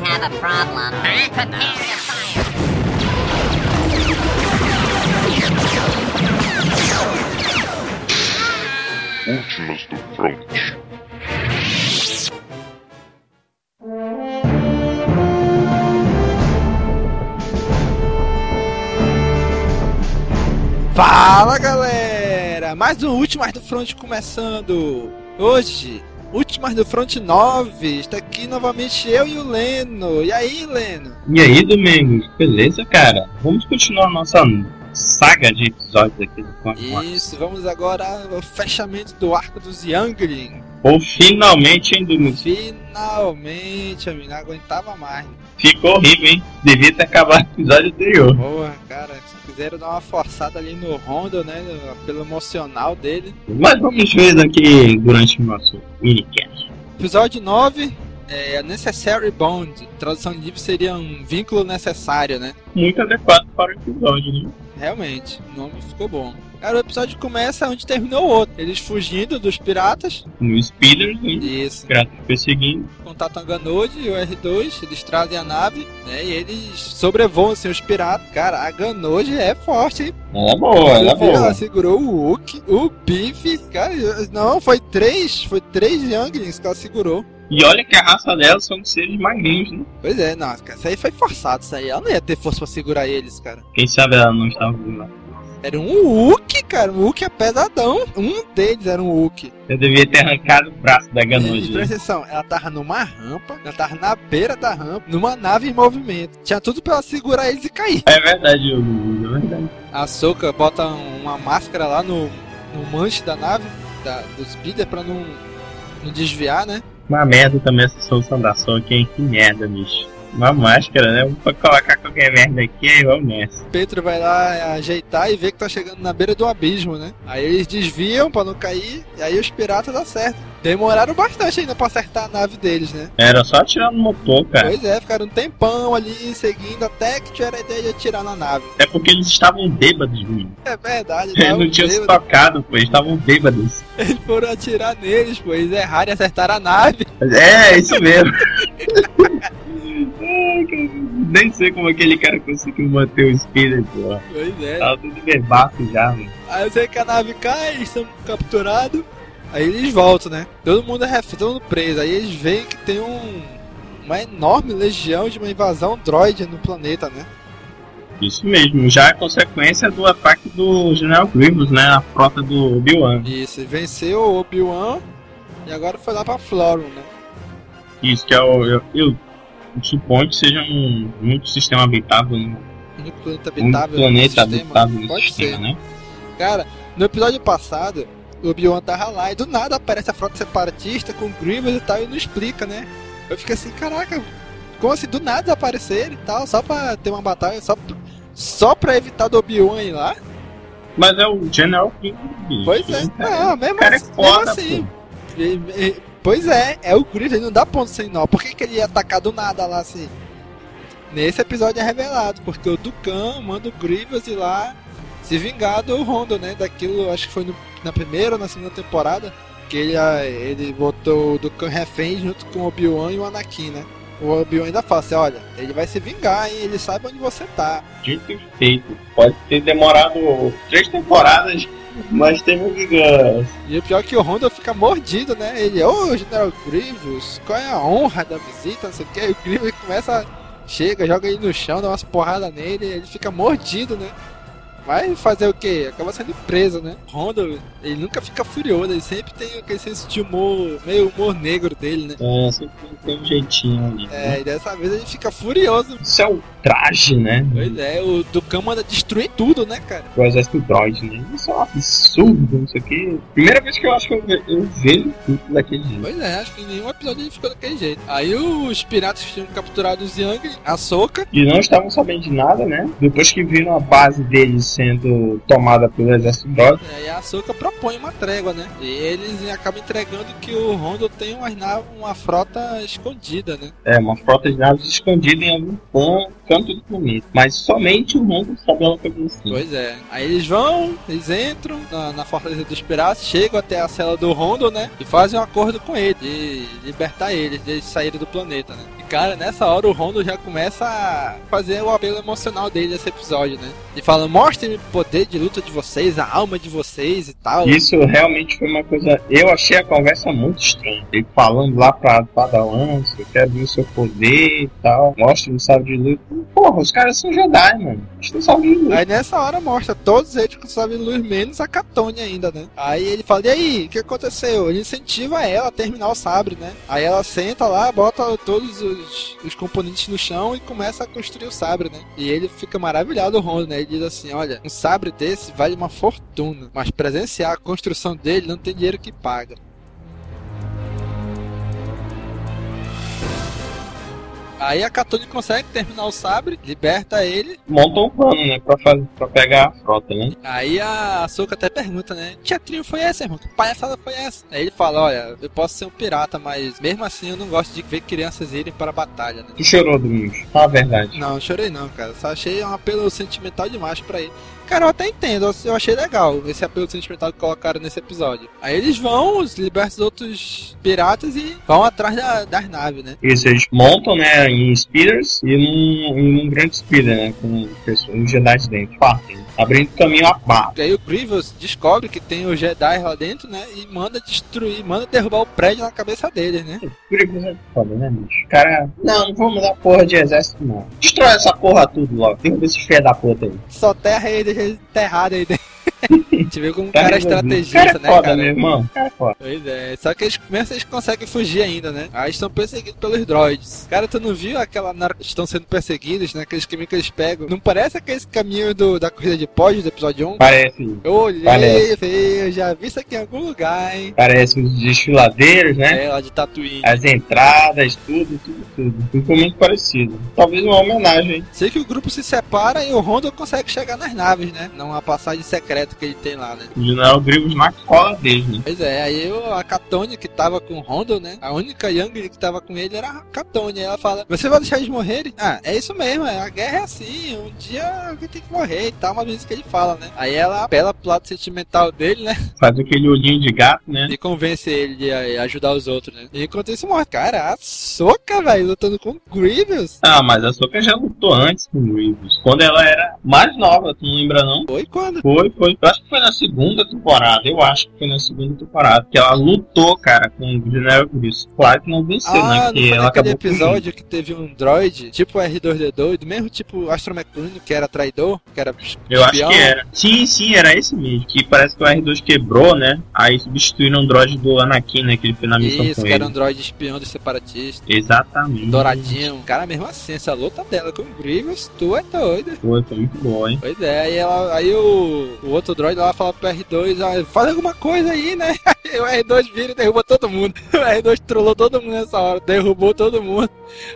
we have a problem. Prepare to fire. Últimas do Front. Fala galera! Mais um Últimas do Front começando! Hoje, Últimas do Front 9, está aqui novamente eu e o Leno. E aí, Leno? E aí, Domingos, beleza, cara? Vamos continuar a nossa saga de episódios aqui do Front Isso, vamos agora ao fechamento do arco dos Youngling. Ou finalmente, hein, Domingos? Finalmente, amigo, não aguentava mais. Ficou horrível, hein? Devia ter acabado o episódio anterior. Porra, cara, quiseram dar uma forçada ali no Rondo, né? Pelo emocional dele. Mas vamos ver aqui durante o nosso minicast. Episódio 9 é Necessary Bond. Tradução livre seria um vínculo necessário, né? Muito adequado para o episódio, né? Realmente, o nome ficou bom. Cara, o episódio começa onde terminou o outro. Eles fugindo dos piratas. No Speeder, né? Isso. Piratas perseguindo. Contatam a Ganode e o R2. Eles trazem a nave, né? E eles sobrevoam assim, os piratas. Cara, a Ganode é forte, hein? Ela é boa, ela é boa. Ela segurou o Hulk, o Biff. Cara, não, foi três. Foi três Younglings que ela segurou. E olha que a raça delas são seres magrinhos, né? Pois é, não, cara, isso aí foi forçado, isso aí. Ela não ia ter força pra segurar eles, cara. Quem sabe ela não estava lá. Era um Hulk, cara. Um Hulk é pesadão. Um deles era um Hulk. Eu devia ter arrancado o braço da Ganode. presta atenção, ela tava numa rampa, ela tava na beira da rampa, numa nave em movimento. Tinha tudo pra ela segurar eles e cair. É verdade, Hugo, é verdade. A Soka bota uma máscara lá no, no manche da nave, da, do speeder, pra não, não desviar, né? Uma merda também essa solução da Soca, hein? Que merda, bicho. Uma máscara, né? Vou colocar qualquer merda aqui e vamos nessa. Pedro vai lá ajeitar e vê que tá chegando na beira do abismo, né? Aí eles desviam pra não cair, e aí os piratas certo. Demoraram bastante ainda pra acertar a nave deles, né? Era só atirar no motor, cara. Pois é, ficaram um tempão ali seguindo até que tiveram a ideia de atirar na nave. É porque eles estavam bêbados, menino. É verdade, Eles não tinham se tocado, pô. Eles estavam bêbados. Eles foram atirar neles, pô. Eles erraram e acertaram a nave. É, isso mesmo. Nem sei como aquele cara conseguiu manter o speeder, pô. Pois é. Tava tudo bebaço já, mano. Aí eu sei que a nave cai, eles são capturados. Aí eles voltam, né? Todo mundo é refém, todo mundo preso. Aí eles veem que tem um. Uma enorme legião de uma invasão droid no planeta, né? Isso mesmo. Já é consequência do ataque do General Grievous, né? A frota do Obi-Wan. Isso, ele venceu o Obi-Wan e agora foi lá pra Florum, né? Isso que é o. Eu, eu suponho que seja um muito sistema habitável, né? No planeta Um habitável. planeta habitável no Pode sistema, ser. né? Cara, no episódio passado, o Obi-Wan tava lá e do nada aparece a frota separatista com Grievous e tal e não explica, né? Eu fiquei assim, caraca, como assim do nada aparecer e tal, só pra ter uma batalha, só, só pra evitar do Obi-Wan ir lá? Mas é o General bicho. Pois é, não, mesmo cara é assim, foda, mesmo assim. E- e- Pois é, é o Grievous, ele não dá ponto sem nó. Por que, que ele ia atacar do nada lá assim? Nesse episódio é revelado, porque o Dukan manda o Grievous ir lá se vingar do Rondo, né? Daquilo, acho que foi no- na primeira ou na segunda temporada, que ele, ah, ele botou o Dukan refém junto com o Obi-Wan e o Anakin, né? O Obi-Wan ainda fala assim, olha, ele vai se vingar, hein? Ele sabe onde você tá. Dito e feito. Pode ter demorado três temporadas, mas teve vingança. E o pior é que o Rondo fica mordido, né? Ele, ô General Grievous, qual é a honra da visita, não sei o que. Aí o Grievous começa, chega, joga ele no chão, dá umas porradas nele, ele fica mordido, né? Vai fazer o quê? Acaba sendo preso, né? Rondo, ele nunca fica furioso, ele sempre tem aquele senso de humor, meio humor negro dele, né? É, sempre tem um jeitinho ali. né? É, e dessa vez ele fica furioso. Isso é o traje, né? Pois é, o Dukan manda destruir tudo, né, cara? O exército droid, né? Isso é um absurdo, não sei o que. Primeira vez que eu acho que eu, ve- eu vejo tudo daquele jeito. Pois é, acho que em nenhum episódio ele ficou daquele jeito. Aí os piratas que tinham capturado os Young, a Soca, E não estavam sabendo de nada, né? Depois que viram a base deles sendo tomada pelo exército droid. Aí a Ahsoka propõe uma trégua, né? E eles acabam entregando que o Rondo tem naves, uma frota escondida, né? É, uma frota de naves escondida em algum ponto canto do planeta. Mas somente o Rondo sabe ela foi assim. Pois é. Aí eles vão, eles entram na, na Fortaleza dos Piratas, chegam até a cela do Rondo, né? E fazem um acordo com ele, de libertar eles, de eles saírem do planeta, né? E cara, nessa hora o Rondo já começa a fazer o apelo emocional dele nesse episódio, né? E fala, mostrem o poder de luta de vocês, a alma de vocês e tal. Isso realmente foi uma coisa. Eu achei a conversa muito estranha. Ele falando lá pra Padawans, eu quero ver o seu poder e tal. Mostra o sabre de luz. Porra, os caras são Jedi, mano. Eles sabre de luz. Aí nessa hora mostra todos eles com sabe luz, menos a Catone ainda, né? Aí ele fala, e aí, o que aconteceu? Ele incentiva ela a terminar o sabre, né? Aí ela senta lá, bota todos os, os componentes no chão e começa a construir o sabre, né? E ele fica maravilhado, o Rondo, né? Ele diz assim, olha, um sabre desse vale uma fortuna, mas presenciar a construção dele não tem dinheiro que paga. Aí a Katone consegue terminar o sabre, liberta ele. Monta um plano, né? Pra, fazer, pra pegar a frota, né? Aí a Açúcar até pergunta, né? Que teatrinho foi essa, irmão? Que palhaçada foi essa? Aí ele fala, olha, eu posso ser um pirata, mas mesmo assim eu não gosto de ver crianças irem para a batalha, né? Tu chorou, Domingos. Fala a verdade. Não, chorei não, cara. Só achei um apelo sentimental demais pra ele. Cara, eu até entendo, eu achei legal esse apelo sentimental que colocaram nesse episódio. Aí eles vão, libertam os outros piratas e vão atrás da- das naves, né? Isso, eles montam, né, em speeders e num, em um grande speeder, né, com pessoas, os Jedi dentro, partem, abrindo caminho a barra. E aí o Grievous descobre que tem o Jedi lá dentro, né? E manda destruir, manda derrubar o prédio na cabeça deles, né? Grievous é foda, né, bicho? Cara, não, não vou mudar porra de exército, não. Destrói essa porra tudo logo. Derruba esses filha da puta aí. Só terra aí, deixa ele enterrado aí dentro. Gente vê como o cara é estrategista, cara é né, foda, cara? meu irmão. Cara é foda. Pois é, só que eles começam, eles conseguem fugir ainda, né? Aí estão perseguidos pelos droids. Cara, tu não viu aquela estão sendo perseguidos, né? Aqueles caminhos que eles pegam. Não parece aqueles caminhos do, da corrida de pódio do episódio 1? Parece, Eu olhei, Parece. eu já vi isso aqui em algum lugar, hein? parece os desfiladeiros, né? É, lá de Tatooine. As entradas, tudo, tudo, tudo. Ficou muito parecido. Talvez uma homenagem. Sei que o grupo se separa e o Rondo consegue chegar nas naves, né? Numa passagem secreta que ele tem lá, né? O general Grievous na cola deles, né? Pois é, aí a Catone que tava com o Rondo, né? A única Young que tava com ele era a Catone. Aí ela fala: Você vai deixar eles morrerem? Ah, é isso mesmo, é, a guerra é assim. Um dia alguém tem que morrer e tal, uma vez que ele fala, né? Aí ela apela pro lado sentimental dele, né? Faz aquele olhinho de gato, né? E convence ele de eh, ajudar os outros, né? E enquanto isso morre. Cara, a soca, velho, lutando com o Grievous. Ah, mas a Soka já lutou antes com o Grievous. Quando ela era mais nova, tu não lembra não? Foi quando? Foi, foi. Eu acho que foi na segunda temporada. Eu acho que foi na segunda temporada. Que ela lutou, cara, com o General Grievous. Claro que não venceu, né? Ah, não Porque ela acabou episódio que teve um droid, tipo o R2D2, do mesmo tipo o Astro McQueen, que era traidor, que era Eu acho que era. Sim, sim, era esse mesmo. Que parece que o R2 quebrou, né? Aí substituíram o droid do Anakin, né? Que ele foi na missão Isso, que era ele. um droid espião dos separatistas. Exatamente. Douradinho. Cara, mesmo assim, essa luta dela com o Grievous, tu é doido. Foi, foi muito bom, hein? Pois é, aí, ela, aí o, o outro droid lá fala pro R2, ah, faz alguma coisa aí, né? O R2 vira e derruba todo mundo. O R2 trollou todo mundo nessa hora, derrubou todo mundo.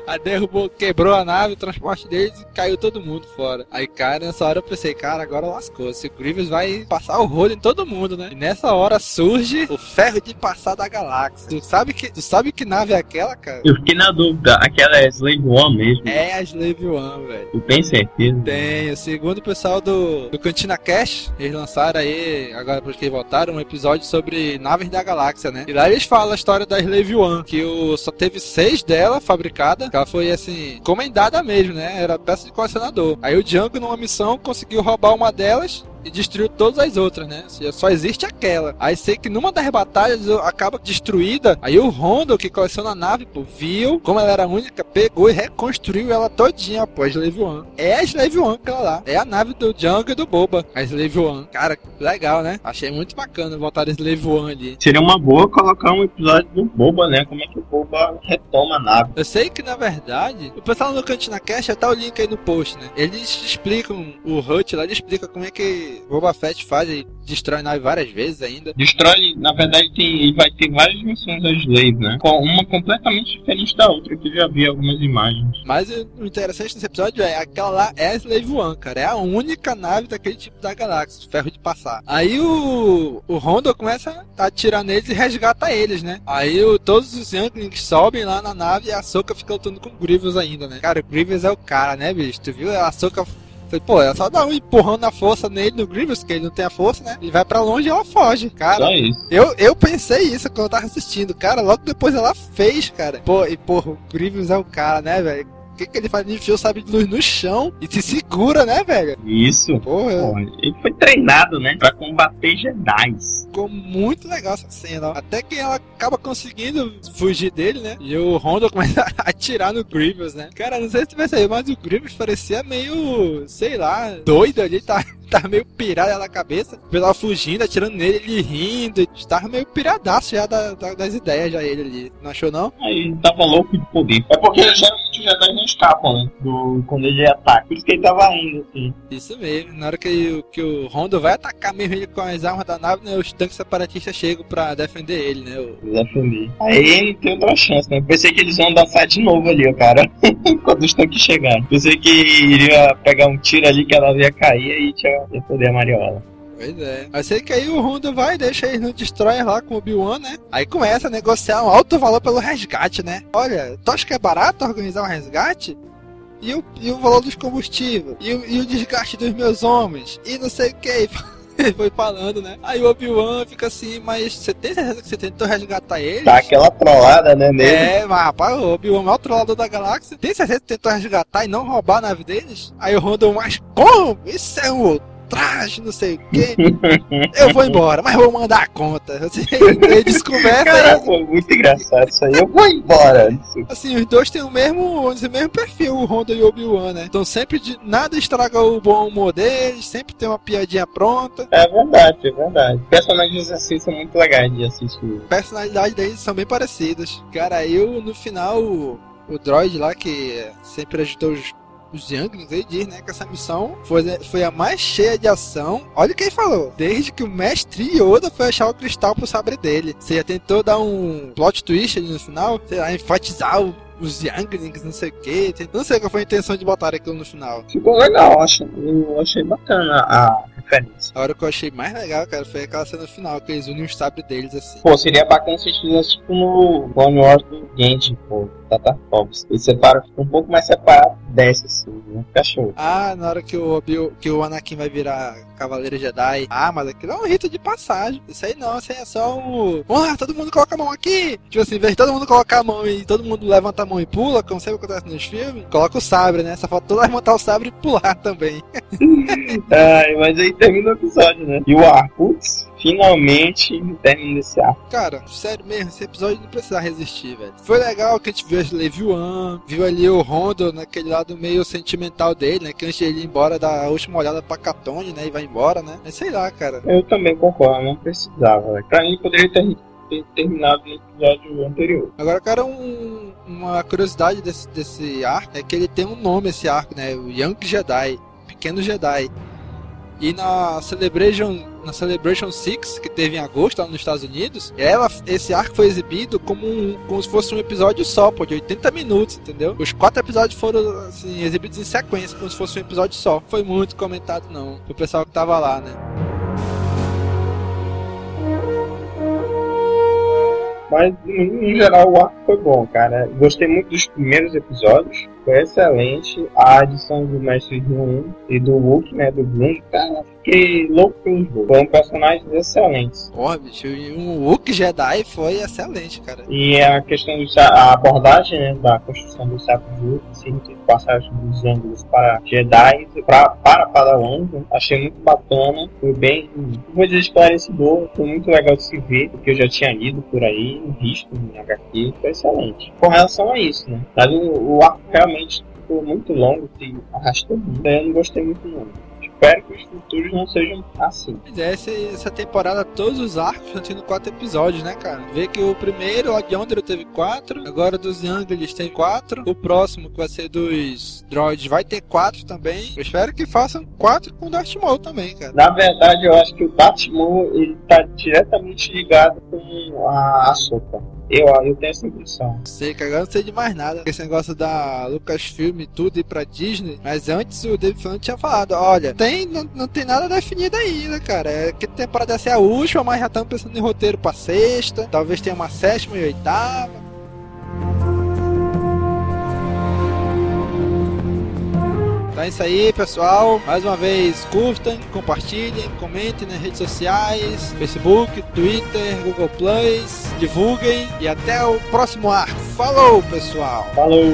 Aí derrubou, quebrou a nave, o transporte deles e caiu todo mundo fora. Aí, cara, nessa hora eu pensei, cara, agora lascou. Se o Grievous vai passar o rolo em todo mundo, né? E nessa hora surge o ferro de passar da galáxia. Tu sabe que, tu sabe que nave é aquela, cara? Eu fiquei na dúvida. Aquela é Slave One mesmo. É a Slave One, velho. Eu tenho certeza. Tem, segundo o pessoal do, do Cantina Cash, eles lançaram aí, agora porque voltaram, um episódio sobre da galáxia, né? E lá eles falam a história da Slave One, que o, só teve seis dela fabricada, que ela foi assim, encomendada mesmo, né? Era peça de colecionador. Aí o Django, numa missão, conseguiu roubar uma delas e destruiu todas as outras, né? Seja, Só existe aquela. Aí sei que numa das batalhas acaba destruída. Aí o Rondo, que coleciona a nave, pô, viu como ela era única, pegou e reconstruiu ela todinha, pô, a Slave One. É a Slave One aquela lá. É a nave do Django e do Boba, a Slave One. Cara, legal, né? Achei muito bacana botar a Slave One ali. Seria uma boa colocar um episódio do Boba, né? Como é que o Boba retoma a nave. Eu sei que na verdade, o pessoal no Cantina Cash tá o link aí no post, né? Eles explicam, o Hut lá, ele explica como é que que Boba Fett faz, ele destrói a nave várias vezes ainda. Destrói, na verdade, tem, vai ter várias missões das Slave, né? Com uma completamente diferente da outra, que eu já vi algumas imagens. Mas o interessante nesse episódio é aquela lá é a Slave One, cara. É a única nave daquele tipo da galáxia, ferro de passar. Aí o, o Rondo começa a atirar neles e resgata eles, né? Aí o, todos os Younglings sobem lá na nave e a Soka fica lutando com o Grievous ainda, né? Cara, o Grievous é o cara, né, bicho? Tu viu? A Soka Falei, pô, ela só dá um empurrão na força nele no Grievous, que ele não tem a força, né? Ele vai pra longe e ela foge, cara. Eu, eu pensei isso quando eu tava assistindo, cara. Logo depois ela fez, cara. Pô, e porra, o Grievous é o cara, né, velho? O que, que ele faz? Ele enfia o sabre de luz no chão e se segura, né, velho? Isso. Porra, Pô, ele foi treinado, né? Pra combater Jedi's. ficou muito legal essa cena. ó. Até que ela acaba conseguindo fugir dele, né? E o Honda começa a atirar no Grievous, né? Cara, não sei se tu percebeu, mas o Grievous parecia meio, sei lá, doido ali, tá, tá meio pirado na cabeça. O pessoal fugindo, atirando nele, ele rindo. Tava meio piradaço já da- da- das ideias, já ele ali. Não achou, não? Aí ele tava louco de poder. É porque geralmente os Jedi não escapam, né? Do, quando ele ataca. Por isso que ele tava indo, assim. Isso mesmo. Na hora que, o- que o Rondo vai atacar mesmo ele com as armas da nave, né, os tanques separatistas chegam pra defender ele, né? O- Defender. Aí ele tem outra chance, né? Pensei que eles iam dançar de novo ali, o cara. Quando os tanques chegaram. Pensei que iria pegar um tiro ali que ela ia cair e tinha ia poder a Mariola. Pois é. Mas sei que aí o Rondo vai, deixa eles no Destroyer lá com o Obi-Wan, né? Aí começa a negociar um alto valor pelo resgate, né? Olha, tu acha que é barato organizar um resgate? E o, e o valor dos combustíveis? E o, e o desgaste dos meus homens? E não sei o que. Ele foi falando, né? Aí o Obi-Wan fica assim, mas você tem certeza que você tentou resgatar eles? Tá aquela trollada, né, nele. É, mas rapaz, o Obi-Wan é o maior trollador da galáxia. Tem certeza que tentou resgatar e não roubar a nave deles? Aí o Rondo, mas como? Isso é um ultraje, não sei o quê. Eu vou embora, mas vou mandar a conta. Assim, eles conversam Cara, e, muito engraçado isso aí. Eu vou embora. Assim, os dois têm o mesmo, o mesmo perfil, o Honda e o Obi-Wan, né? Então sempre de, nada estraga o bom humor deles, sempre tem uma piadinha pronta. É verdade, é verdade. Personagens assim são muito legais de assistir. A personalidade deles são bem parecidas. Cara, o- no final, o, o droid lá, que sempre ajudou os, os Younglings, ele diz, né, que essa missão foi, foi a mais cheia de ação. Olha o que ele falou. Desde que o mestre Yoda foi achar o cristal pro sabre dele. Você já tentou dar um plot twist ali no final? Sei lá, enfatizar o- os Younglings, não sei o que. Não sei qual foi a intenção de botar aquilo no final. Ficou legal, acho. Eu achei bacana a A hora que eu achei mais legal, cara, foi aquela cena final, que eles unem o sabre deles assim. Pô, seria bacana se eles fizessem tipo no Clone Wars do Genji, pô, Tartakovs. Eles separam, um pouco mais separado, desce assim, né? Show. Ah, na hora que o, que o Anakin vai virar Cavaleiro Jedi. Ah, mas aquilo é um rito de passagem. Isso aí não, isso aí é só. Vamos lá, todo mundo coloca a mão aqui. Tipo assim, em vez de todo mundo colocar a mão e todo mundo levanta a mão e pula, como sempre acontece nos filmes, coloca o sabre, né? Só falta todo mundo levantar o sabre e pular também. Ai, mas aí termina o episódio, né? E o ar, putz, finalmente termina esse ar. Cara, sério mesmo, esse episódio não precisa resistir, velho. Foi legal que a gente viu a Slave One, viu ali o Rondo naquele lado meio sentimental dele, né? Que antes de ele ir embora dá a última olhada pra Catone, né? E vai embora, né? Mas sei lá, cara. Eu também concordo, não precisava. né? Pra mim poderia ter, ter terminado no episódio anterior. Agora, cara, um- uma curiosidade desse, desse arco é que ele tem um nome, esse arco, né? O Young Jedi, Pequeno Jedi. E na Celebration, na Celebration 6, que teve em agosto lá nos Estados Unidos, ela, esse arco foi exibido como, um, como se fosse um episódio só, pô, de 80 minutos, entendeu? Os quatro episódios foram assim, exibidos em sequência, como se fosse um episódio só. Foi muito comentado, não. O pessoal que tava lá, né? Mas, no geral, o arco foi bom, cara. Gostei muito dos primeiros episódios. Foi excelente. A adição do Mestre Ryun e do Wookie, né? Do Bloom. Cara, fiquei louco pelos dois. Foram personagens excelentes. Porra, bicho, e um Wook Jedi foi excelente, cara. E a questão do a abordagem né, da construção do sapo de luz, assim, de passagem dos ângulos para Jedi, pra, para Padawans, né, achei muito bacana, foi bem, vou dizer, esclarecedor, foi muito legal de se ver, porque eu já tinha lido por aí, visto em HQ, foi excelente. Com relação a isso, né, mas o, o arco realmente ficou muito longo, se arrastou muito, daí eu não gostei muito não. Espero que os futuros não sejam assim. Mas é, essa, essa temporada, todos os arcos estão tendo quatro episódios, né, cara? Vê que o primeiro, o de Yonder, teve quatro. Agora dos Younglings tem quatro. O próximo, que vai ser dos Droids, vai ter quatro também. Eu espero que façam quatro com o Darth Maul também, cara. Na verdade, eu acho que o Darth Maul ele tá diretamente ligado com a, a sopa. Eu, eu tenho essa impressão. Sei que agora não sei de mais nada. Esse negócio da Lucasfilm e tudo ir pra Disney. Mas antes o David Filoni tinha falado: olha, tem, não, não tem nada definido ainda, cara. É que temporada essa é a última, mas já estamos pensando em roteiro pra sexta. Talvez tenha uma sétima e oitava. Então é isso aí, pessoal. Mais uma vez, curtam, compartilhem, comentem nas redes sociais, Facebook, Twitter, Google Plus, divulguem e até o próximo arco. Falou, pessoal! Falou!